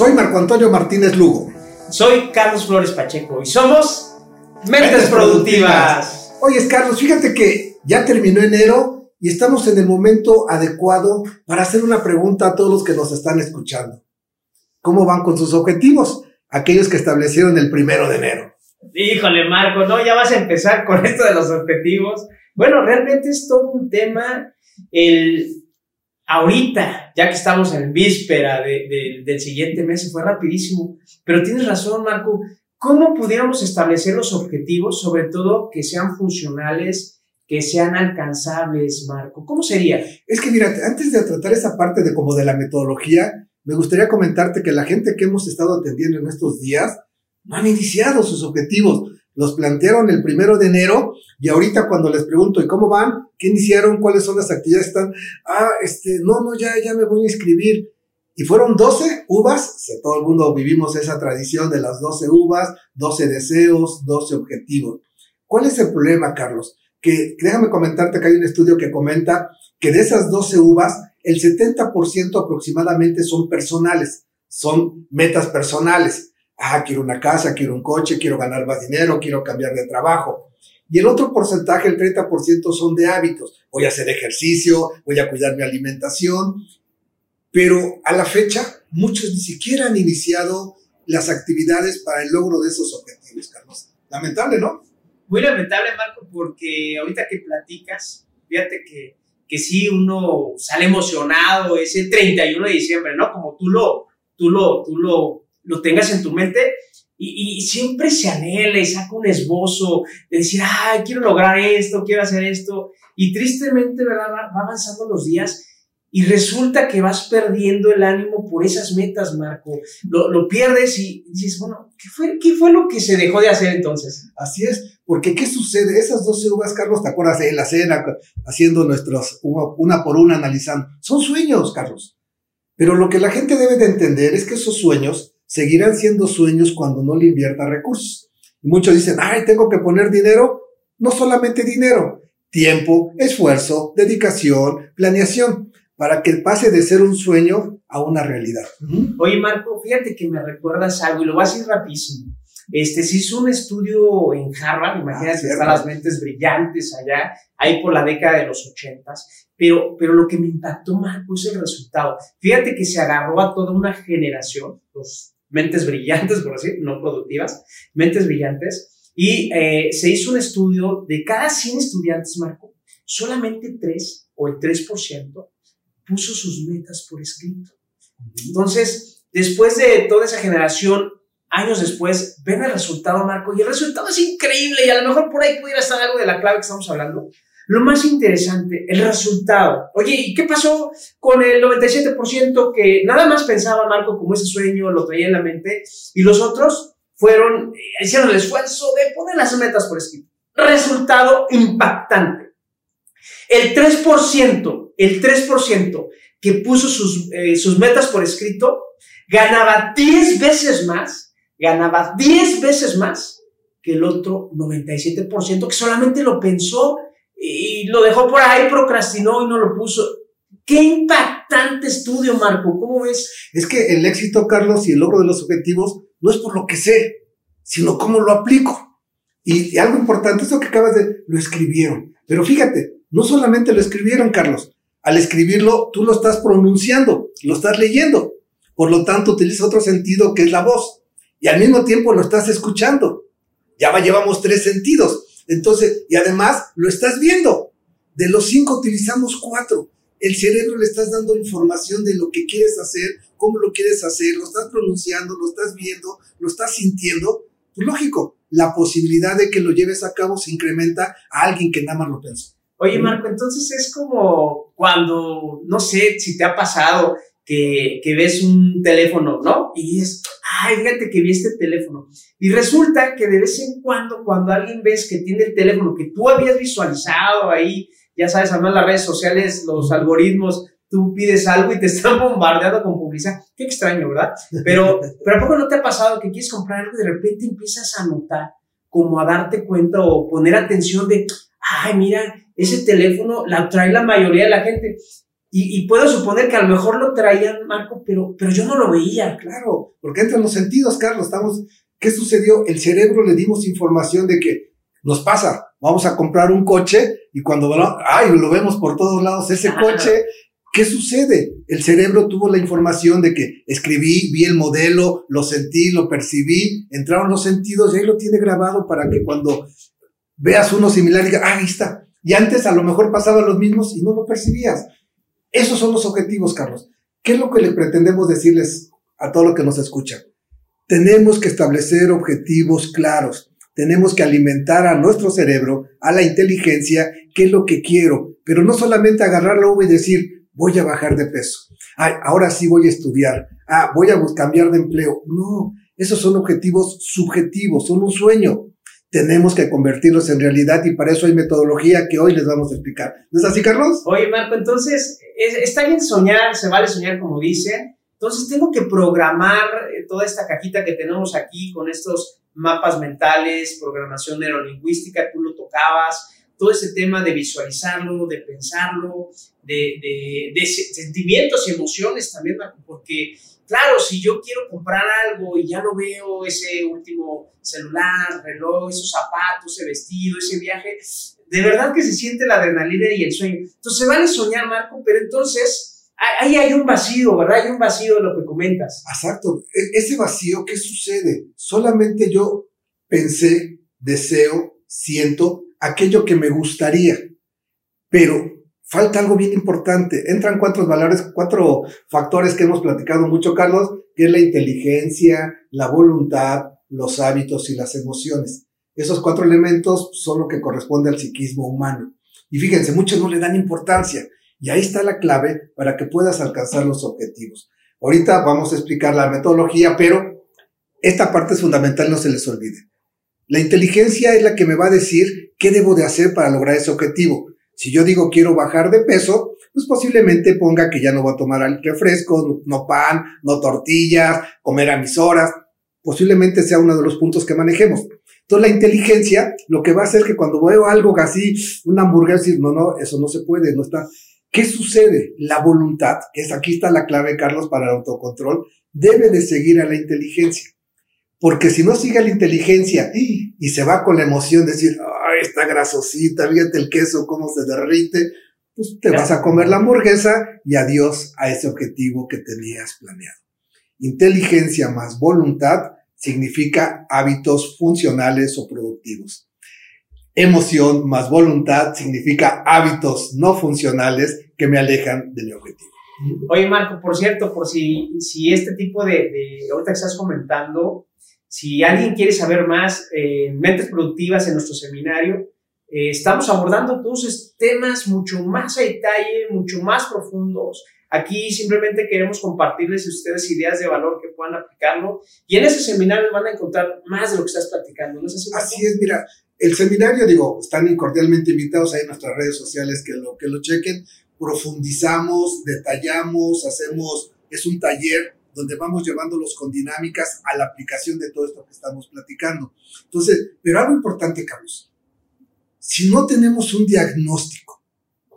Soy Marco Antonio Martínez Lugo. Soy Carlos Flores Pacheco y somos Mentes, Productivas. Oye, Carlos, fíjate que ya terminó enero y estamos en el momento adecuado para hacer una pregunta a todos los que nos están escuchando. ¿Cómo van con sus objetivos? Aquellos que establecieron el primero de enero. Híjole, Marco, no, ya vas a empezar con esto de los objetivos. Bueno, realmente es todo un tema. El, ahorita, ya que estamos en víspera del siguiente mes, fue rapidísimo, pero tienes razón, Marco, ¿cómo pudiéramos establecer los objetivos, sobre todo que sean funcionales, que sean alcanzables, Marco? ¿Cómo sería? Es que mira, antes de tratar esa parte de como de la metodología, me gustaría comentarte que la gente que hemos estado atendiendo en estos días no han iniciado sus objetivos los plantearon el primero de enero y ahorita cuando les pregunto, ¿y cómo van? ¿Qué iniciaron? ¿Cuáles son las actividades? Están, ah, este, no, no, ya, ya me voy a inscribir. Y fueron 12 uvas, todo el mundo vivimos esa tradición de las 12 uvas, 12 deseos, 12 objetivos. ¿Cuál es el problema, Carlos? Que déjame comentarte que hay un estudio que comenta que de esas 12 uvas, el 70% aproximadamente son personales, son metas personales ah, quiero una casa, quiero un coche, quiero ganar más dinero, quiero cambiar de trabajo. Y el otro porcentaje, el 30%, son de hábitos. Voy a hacer ejercicio, voy a cuidar mi alimentación. Pero a la fecha, muchos ni siquiera han iniciado las actividades para el logro de esos objetivos, Carlos. Lamentable, ¿no? Muy lamentable, Marco, porque ahorita que platicas, fíjate que, que sí uno sale emocionado ese 31 de diciembre, ¿no? Como tú lo, tú lo, tú lo lo tengas en tu mente y, siempre se anhela y saca un esbozo de decir, ay, quiero lograr esto, quiero hacer esto. Y tristemente, ¿verdad? Va, avanzando los días y resulta que vas perdiendo el ánimo por esas metas, Marco. Lo, lo pierdes y dices, bueno, ¿qué fue, ¿qué fue lo que se dejó de hacer entonces? Así es, porque ¿qué sucede? Esas 12 uvas, Carlos, ¿te acuerdas de la cena, haciendo nuestros, una por una, analizando? Son sueños, Carlos. Pero lo que la gente debe de entender es que esos sueños seguirán siendo sueños cuando no le invierta recursos. Y muchos dicen, ay, tengo que poner dinero. No solamente dinero, tiempo, esfuerzo, dedicación, planeación, para que pase de ser un sueño a una realidad. Oye, Marco, fíjate que me recuerdas algo y lo vas a ir rapidísimo. Este, se hizo un estudio en Harvard, imagínate, ah, están las mentes brillantes allá, ahí por la década de los ochentas, pero, pero lo que me impactó, Marco, es el resultado. Fíjate que se agarró a toda una generación, los mentes brillantes, por decir, no productivas, mentes brillantes, y eh, se hizo un estudio de cada 100 estudiantes, Marco, solamente 3 o el 3% puso sus metas por escrito. Entonces, después de toda esa generación, años después, ven el resultado, Marco, y el resultado es increíble, y a lo mejor por ahí pudiera estar algo de la clave que estamos hablando, lo más interesante, el resultado. Oye, ¿y qué pasó con el 97% que nada más pensaba Marco como ese sueño, lo traía en la mente, y los otros fueron, eh, hicieron el esfuerzo de poner las metas por escrito? Resultado impactante. El 3%, el 3% que puso sus, eh, sus metas por escrito, ganaba 10 veces más, ganaba 10 veces más que el otro 97% que solamente lo pensó y lo dejó por ahí, procrastinó y no lo puso. Qué impactante estudio, Marco, ¿cómo ves? Es que el éxito, Carlos, y el logro de los objetivos no es por lo que sé, sino cómo lo aplico. Y, algo importante, eso que acabas de, lo escribieron. Pero fíjate, no solamente lo escribieron, Carlos, al escribirlo tú lo estás pronunciando, lo estás leyendo. Por lo tanto, utiliza otro sentido que es la voz. Y al mismo tiempo lo estás escuchando. Ya va, llevamos tres sentidos. Entonces, y además lo estás viendo. De los cinco utilizamos cuatro. El cerebro le estás dando información de lo que quieres hacer, cómo lo quieres hacer, lo estás pronunciando, lo estás viendo, lo estás sintiendo. Pues lógico, la posibilidad de que lo lleves a cabo se incrementa a alguien que nada más lo pensó. Oye, Marco, entonces es como cuando, no sé si te ha pasado que, que ves un teléfono, ¿no? Y es, ay, fíjate que vi este teléfono. Y resulta que de vez en cuando, cuando alguien ves que tiene el teléfono que tú habías visualizado ahí, ya sabes, además las redes sociales, los algoritmos, tú pides algo y te están bombardeando con publicidad. Qué extraño, ¿verdad? Pero, pero ¿a poco no te ha pasado que quieres comprar algo y de repente empiezas a notar, como a darte cuenta o poner atención de, ay, mira, ese teléfono la trae la mayoría de la gente. Y, puedo suponer que a lo mejor lo traían, Marco, pero, pero yo no lo veía. Claro, porque entran los sentidos, Carlos. Estamos, ¿Qué sucedió? El cerebro le dimos información de que nos pasa, vamos a comprar un coche y cuando ay, lo vemos por todos lados, ese coche, ¿qué sucede? El cerebro tuvo la información de que escribí, vi el modelo, lo sentí, lo percibí, entraron los sentidos y ahí lo tiene grabado para que cuando veas uno similar diga, ah, ahí está. Y antes a lo mejor pasaban los mismos y no lo percibías. Esos son los objetivos, Carlos. ¿Qué es lo que le pretendemos decirles a todo lo que nos escuchan? Tenemos que establecer objetivos claros. Tenemos que alimentar a nuestro cerebro, a la inteligencia, qué es lo que quiero. Pero no solamente agarrar la y decir, voy a bajar de peso. Ay, ahora sí voy a estudiar. Ah, voy a cambiar de empleo. No, esos son objetivos subjetivos, son un sueño tenemos que convertirlos en realidad y para eso hay metodología que hoy les vamos a explicar. ¿No es así, Carlos? Oye, Marco, entonces, está bien soñar, se vale soñar como dicen. Entonces, tengo que programar eh, toda esta cajita que tenemos aquí con estos mapas mentales, programación neurolingüística, tú lo tocabas, todo ese tema de visualizarlo, de pensarlo, de, de, de sentimientos y emociones también, Marco, porque Claro, si yo quiero comprar algo y ya lo veo, ese último celular, reloj, esos zapatos, ese vestido, ese viaje, de verdad que se siente la adrenalina y el sueño. Entonces, se vale soñar, Marco, pero entonces ahí hay un vacío, ¿verdad? Hay un vacío de lo que comentas. Exacto. E, ese vacío, ¿qué sucede? Solamente yo pensé, deseo, siento aquello que me gustaría, pero falta algo bien importante. Entran cuatro valores, cuatro factores que hemos platicado mucho, Carlos, que es la inteligencia, la voluntad, los hábitos y las emociones. Esos cuatro elementos son lo que corresponde al psiquismo humano. Y fíjense, muchos no le dan importancia. Y ahí está la clave para que puedas alcanzar los objetivos. Ahorita vamos a explicar la metodología, pero esta parte es fundamental, no se les olvide. La inteligencia es la que me va a decir qué debo de hacer para lograr ese objetivo. Si yo digo quiero bajar de peso, pues posiblemente ponga que ya no voy a tomar refrescos, no pan, no tortillas, comer a mis horas. Posiblemente sea uno de los puntos que manejemos. Entonces la inteligencia lo que va a hacer que cuando veo algo así, una hamburguesa, no, no, eso no se puede, no está. ¿Qué sucede? La voluntad, que es aquí está la clave, Carlos, para el autocontrol, debe de seguir a la inteligencia. Porque si no sigue la inteligencia y se va con la emoción, decir, esta grasosita, fíjate el queso, cómo se derrite, pues te vas a comer la hamburguesa y adiós a ese objetivo que tenías planeado. Inteligencia más voluntad significa hábitos funcionales o productivos. Emoción más voluntad significa hábitos no funcionales que me alejan de mi objetivo. Oye, Marco, por cierto, por si, si este tipo de, de ahorita que estás comentando, si alguien quiere saber más, eh, mentes productivas en nuestro seminario, eh, estamos abordando todos temas mucho más a detalle, mucho más profundos. Aquí simplemente queremos compartirles a ustedes ideas de valor que puedan aplicarlo y en ese seminario van a encontrar más de lo que estás platicando. ¿No es así, así es, mira, el seminario, digo, están cordialmente invitados ahí en nuestras redes sociales que lo, que lo chequen. Profundizamos, detallamos, hacemos, es un taller donde vamos llevándolos con dinámicas a la aplicación de todo esto que estamos platicando. Entonces, pero algo importante, Carlos, si no tenemos un diagnóstico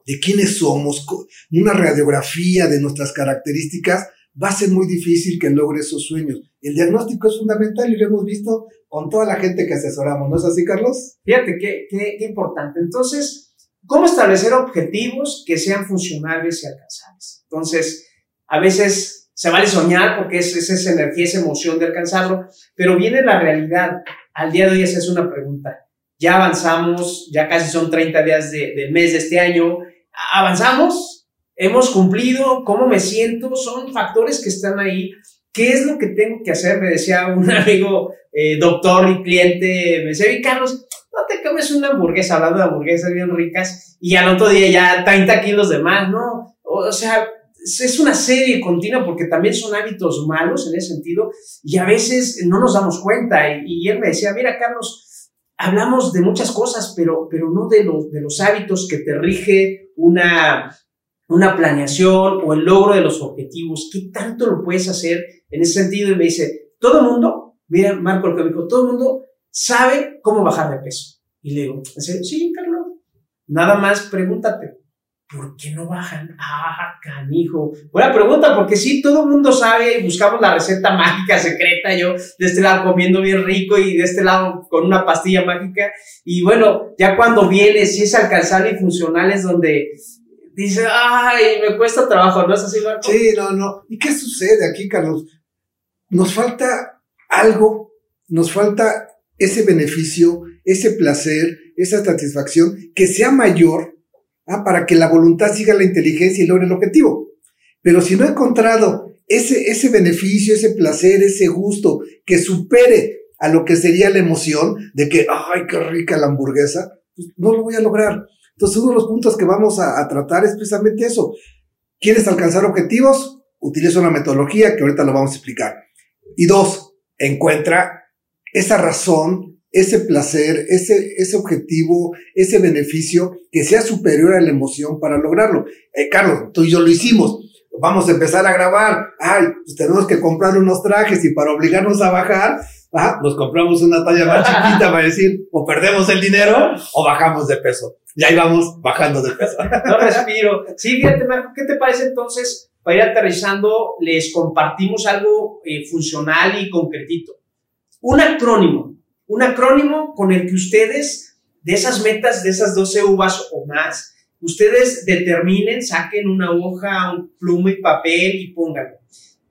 de quiénes somos, una radiografía de nuestras características, va a ser muy difícil que logre esos sueños. El diagnóstico es fundamental y lo hemos visto con toda la gente que asesoramos, ¿no es así, Carlos? Fíjate, qué, qué, qué importante. Entonces, ¿cómo establecer objetivos que sean funcionales y alcanzables? Entonces, a veces se vale soñar porque es, esa energía, esa emoción de alcanzarlo, pero viene la realidad. Al día de hoy esa es una pregunta. Ya avanzamos, ya casi son 30 días del mes de este año. ¿Avanzamos? ¿Hemos cumplido? ¿Cómo me siento? Son factores que están ahí. ¿Qué es lo que tengo que hacer? Me decía un amigo, eh, doctor y cliente, me decía, Carlos, no te comes una hamburguesa, hablando de hamburguesas bien ricas, y al otro día ya 30 kilos de más, ¿no? O sea, es una serie continua porque también son hábitos malos en ese sentido y a veces no nos damos cuenta. Y, él me decía, mira, Carlos, hablamos de muchas cosas, pero, pero no de, los de los hábitos que te rige una, una planeación o el logro de los objetivos. ¿Qué tanto lo puedes hacer en ese sentido? Y me dice, todo el mundo, mira, Marco, lo que me dijo, todo el mundo sabe cómo bajar de peso. Y le digo. Sí, Carlos. Nada más pregúntate, ¿por qué no bajan? Ah, canijo. Buena pregunta, porque sí, todo el mundo sabe y buscamos la receta mágica secreta. Yo de este lado comiendo bien rico y de este lado con una pastilla mágica. Y bueno, ya cuando viene, si es alcanzable y funcional, es donde dice, ay, me cuesta trabajo, ¿no es así, Marco? Sí, no, no. ¿Y qué sucede aquí, Carlos? Nos falta algo, nos falta ese beneficio, ese placer, esa satisfacción que sea mayor ¿ah? para que la voluntad siga la inteligencia y logre el objetivo. Pero si no he encontrado ese, ese beneficio, ese placer, ese gusto que supere a lo que sería la emoción de que, ay, qué rica la hamburguesa, pues no lo voy a lograr. Entonces, uno de los puntos que vamos a, a tratar es precisamente eso. ¿Quieres alcanzar objetivos? Utiliza una metodología que ahorita lo vamos a explicar. Y dos, encuentra esa razón ese placer, ese, ese objetivo, ese beneficio que sea superior a la emoción para lograrlo. Eh, Carlos, tú y yo lo hicimos. Vamos a empezar a grabar. Ay, pues tenemos que comprar unos trajes y para obligarnos a bajar, ah, nos compramos una talla más chiquita para decir, o perdemos el dinero o bajamos de peso. Y ahí vamos bajando de peso. No respiro. Sí, fíjate, Marco, ¿qué te parece entonces? Para ir aterrizando, les compartimos algo eh, funcional y concretito. Un acrónimo un acrónimo con el que ustedes, de esas metas, de esas 12 uvas o más, ustedes determinen, saquen una hoja, un pluma y papel y pónganlo.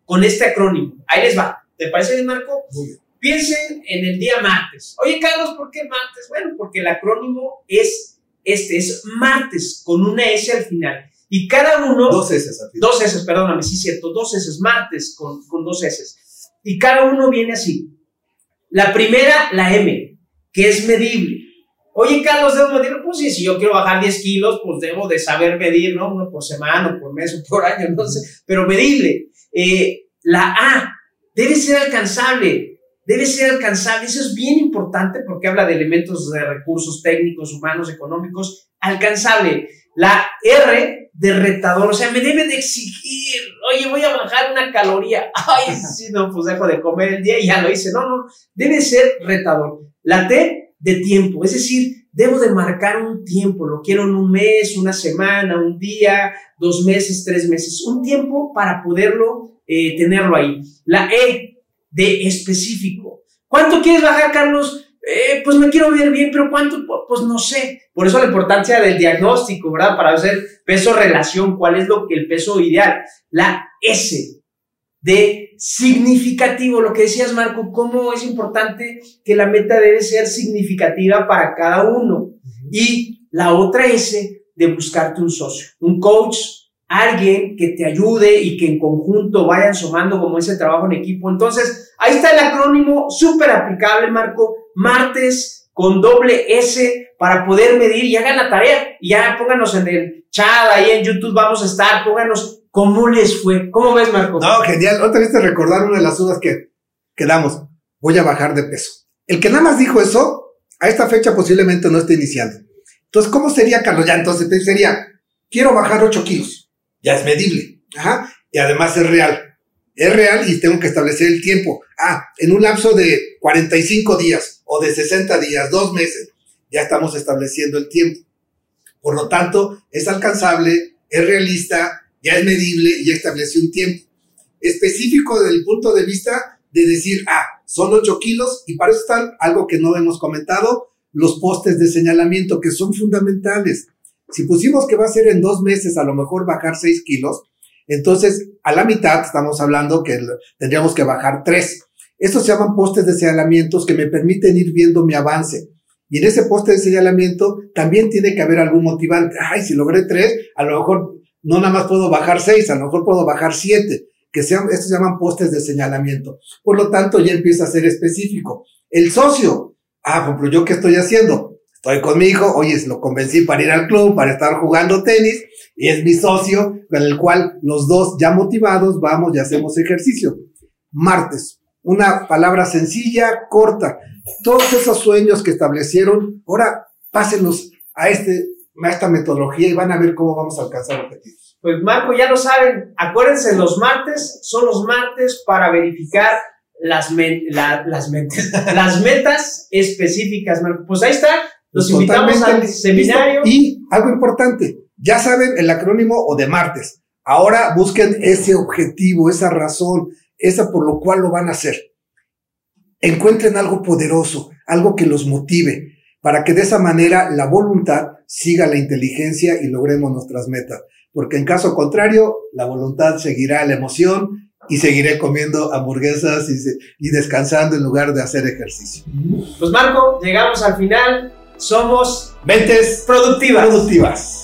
Con este acrónimo. Ahí les va. ¿Te parece bien, Marco? Muy bien. Piensen en el día martes. Oye, Carlos, ¿por qué martes? Bueno, porque el acrónimo es este, es martes, con una S al final. Y cada uno... Dos S al final. Dos S, perdóname, sí cierto, dos S, martes con, con dos S. Y cada uno viene así. La primera, la M, que es medible. Oye, Carlos, ¿debo medir? Pues sí, si yo quiero bajar 10 kilos, pues debo de saber medir, ¿no? Uno por semana, por mes, o por año, no sé, pero medible. Eh, la A, debe ser alcanzable, debe ser alcanzable. Eso es bien importante porque habla de elementos de recursos técnicos, humanos, económicos, alcanzable. La R de retador, o sea, me debe de exigir, oye, voy a bajar una caloría, ay, sí, no, pues dejo de comer el día y ya lo hice, no, no, debe ser retador. La T de tiempo, es decir, debo de marcar un tiempo, lo quiero en un mes, una semana, un día, dos meses, tres meses, un tiempo para poderlo eh, tenerlo ahí. La E de específico. ¿Cuánto quieres bajar, Carlos? Eh, pues me quiero ver bien, pero ¿cuánto? Pues no sé. Por eso la importancia del diagnóstico, ¿verdad? Para hacer peso-relación, cuál es lo que el peso ideal. La S de significativo, lo que decías Marco, cómo es importante que la meta debe ser significativa para cada uno. Y la otra S de buscarte un socio, un coach, alguien que te ayude y que en conjunto vayan sumando como ese trabajo en equipo. Entonces, ahí está el acrónimo súper aplicable, Marco martes con doble S para poder medir y hagan la tarea. Y ya pónganos en el chat, ahí en YouTube vamos a estar, pónganos cómo les fue. ¿Cómo ves, Marco? No, genial. Otra vez te recordar una de las dudas que, quedamos Voy a bajar de peso. El que nada más dijo eso, a esta fecha posiblemente no esté iniciando. Entonces, ¿cómo sería, Carlos? Ya, entonces sería, quiero bajar 8 kilos. Ya es medible. Ajá. Y además es real. Es real y tengo que establecer el tiempo. Ah, en un lapso de 45 días o de 60 días, dos meses, ya estamos estableciendo el tiempo. Por lo tanto, es alcanzable, es realista, ya es medible y ya establece un tiempo específico desde el punto de vista de decir, ah, son 8 kilos y para eso están algo que no hemos comentado, los postes de señalamiento que son fundamentales. Si pusimos que va a ser en dos meses a lo mejor bajar 6 kilos, entonces a la mitad estamos hablando que tendríamos que bajar 3. Estos se llaman postes de señalamientos que me permiten ir viendo mi avance. Y en ese poste de señalamiento también tiene que haber algún motivante. Ay, si logré tres, a lo mejor no nada más puedo bajar seis, a lo mejor puedo bajar siete, que sean, estos se llaman postes de señalamiento. Por lo tanto, ya empieza a ser específico. El socio, ah, por ¿yo qué estoy haciendo? Estoy con mi hijo, oye, lo convencí para ir al club, para estar jugando tenis, y es mi socio con el cual los dos ya motivados vamos y hacemos ejercicio. Martes, una palabra sencilla, corta. Todos esos sueños que establecieron, ahora pásenlos a, este, a esta metodología y van a ver cómo vamos a alcanzar objetivos. Pues Marco, ya lo saben, acuérdense, los martes son los martes para verificar las, las, las metas específicas, Marco. Pues ahí está, los invitamos al seminario. Y algo importante, Ya saben el acrónimo o de martes. Ahora busquen ese objetivo, esa razón, esa por lo cual lo van a hacer. Encuentren algo poderoso, algo que los motive, para que de esa manera la voluntad siga la inteligencia y logremos nuestras metas. Porque en caso contrario, la voluntad seguirá la emoción y seguiré comiendo hamburguesas y, descansando en lugar de hacer ejercicio. Pues Marco, llegamos al final. Somos mentes productivas. productivas.